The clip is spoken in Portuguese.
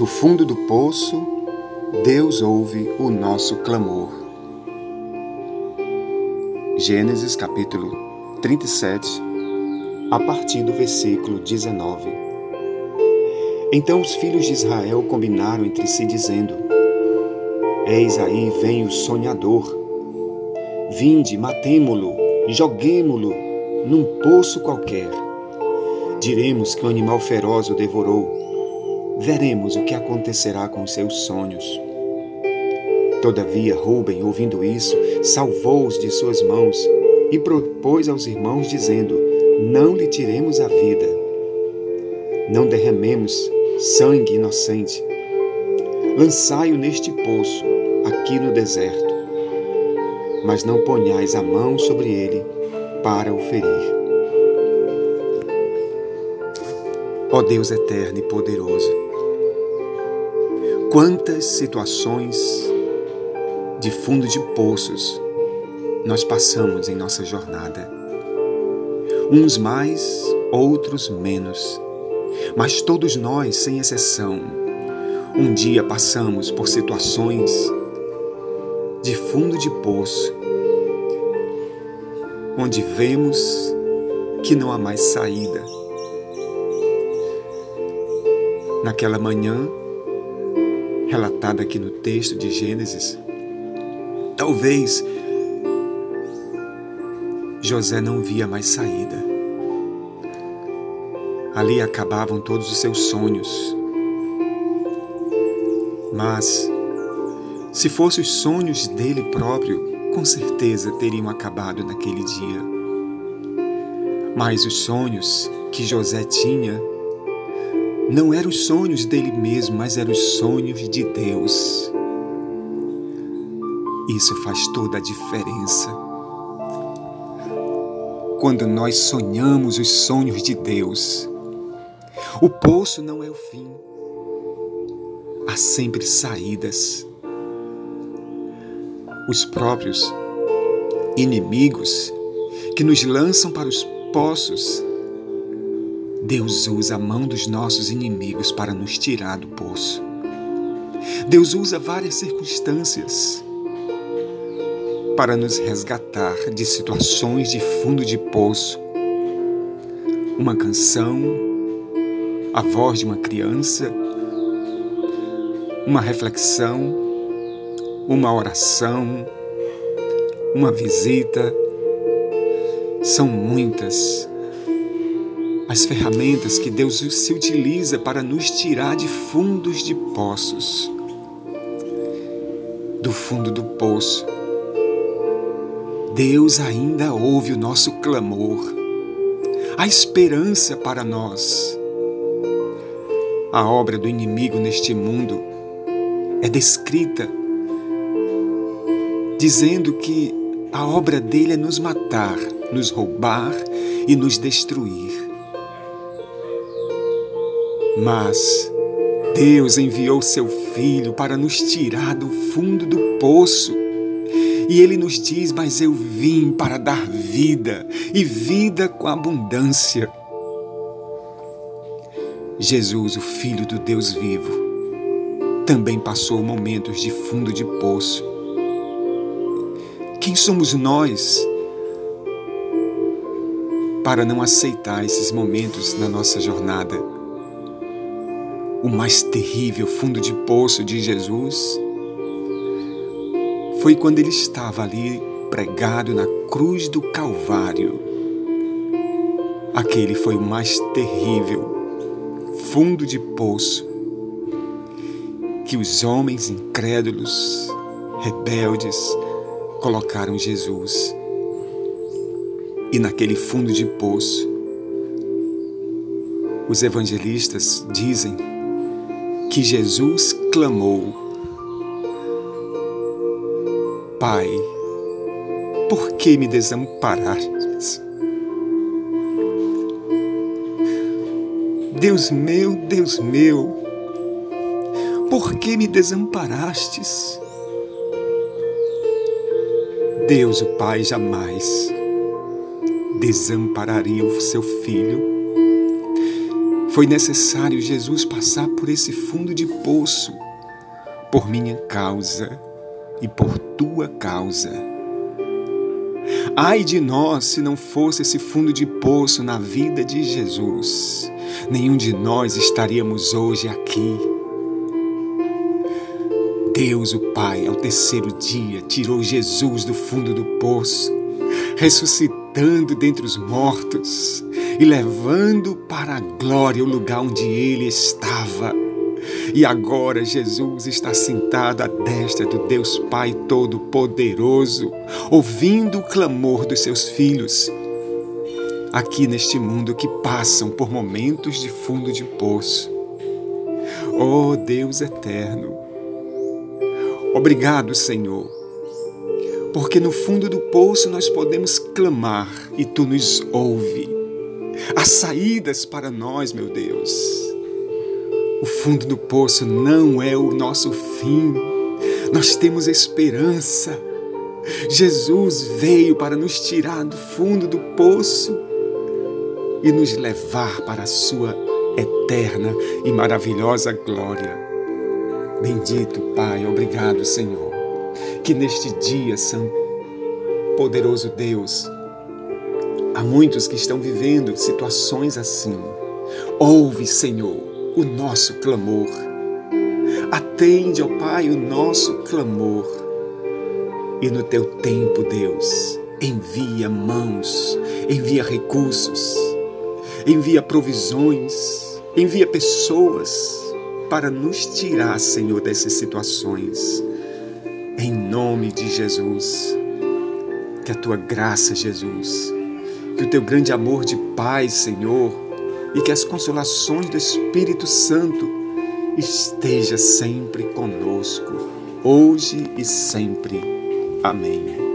Do fundo do poço, Deus ouve o nosso clamor. Gênesis capítulo 37, a partir do versículo 19. Então os filhos de Israel combinaram entre si, dizendo: Eis aí vem o sonhador. Vinde, matemo-lo, joguemo-lo num poço qualquer. Diremos que o animal feroz o devorou. Veremos o que acontecerá com seus sonhos. Todavia, Ruben, ouvindo isso, salvou-os de suas mãos e propôs aos irmãos, dizendo: Não lhe tiremos a vida, não derramemos sangue inocente. Lançai-o neste poço, aqui no deserto, mas não ponhais a mão sobre ele para o ferir. Ó Deus eterno e poderoso, quantas situações de fundo de poços nós passamos em nossa jornada. Uns mais, outros menos. Mas todos nós, sem exceção, um dia passamos por situações de fundo de poço, onde vemos que não há mais saída. Naquela manhã, relatada aqui no texto de Gênesis, Talvez José não via mais saída. Ali acabavam todos os seus sonhos. Mas, se fossem os sonhos dele próprio, com certeza teriam acabado naquele dia. Mas os sonhos que José tinha não eram os sonhos dele mesmo, mas eram os sonhos de Deus. Isso faz toda a diferença. Quando nós sonhamos os sonhos de Deus, o poço não é o fim. Há sempre saídas. Os próprios inimigos que nos lançam para os poços, Deus usa a mão dos nossos inimigos para nos tirar do poço. Deus usa várias circunstâncias para nos resgatar de situações de fundo de poço. Uma canção, a voz de uma criança, uma reflexão, uma oração, uma visita. São muitas as ferramentas que Deus se utiliza para nos tirar de fundos de poços, do fundo do poço Deus ainda ouve o nosso clamor, a esperança para nós. A obra do inimigo neste mundo é descrita dizendo que a obra dele é nos matar, nos roubar e nos destruir. Mas Deus enviou seu Filho para nos tirar do fundo do poço e ele nos diz: Mas eu vim para dar vida e vida com abundância. Jesus, o Filho do Deus vivo, também passou momentos de fundo de poço. Quem somos nós para não aceitar esses momentos na nossa jornada? O mais terrível fundo de poço de Jesus foi quando ele estava ali pregado na cruz do Calvário. Aquele foi o mais terrível fundo de poço que os homens incrédulos, rebeldes, colocaram Jesus. E naquele fundo de poço, os evangelistas dizem que Jesus clamou Pai, por que me desamparastes? Deus meu, Deus meu, por que me desamparastes? Deus, o Pai, jamais desampararia o seu filho. Foi necessário Jesus passar por esse fundo de poço, por minha causa e por tua causa. Ai de nós se não fosse esse fundo de poço na vida de Jesus. Nenhum de nós estaríamos hoje aqui. Deus, o Pai, ao terceiro dia, tirou Jesus do fundo do poço, ressuscitando dentre os mortos e levando para a glória o lugar onde ele estava. E agora Jesus está sentado à destra do Deus Pai Todo-Poderoso, ouvindo o clamor dos seus filhos. Aqui neste mundo que passam por momentos de fundo de poço. Oh Deus eterno, obrigado, Senhor, porque no fundo do poço nós podemos clamar e tu nos ouve. Há saídas para nós, meu Deus. O fundo do poço não é o nosso fim. Nós temos esperança. Jesus veio para nos tirar do fundo do poço e nos levar para a sua eterna e maravilhosa glória. Bendito Pai, obrigado, Senhor, que neste dia, Santo, poderoso Deus, Há muitos que estão vivendo situações assim. Ouve, Senhor, o nosso clamor. Atende, ó Pai, o nosso clamor. E no teu tempo, Deus, envia mãos, envia recursos, envia provisões, envia pessoas para nos tirar, Senhor, dessas situações. Em nome de Jesus. Que a tua graça, Jesus, que o teu grande amor de Pai, Senhor, e que as consolações do Espírito Santo esteja sempre conosco, hoje e sempre. Amém.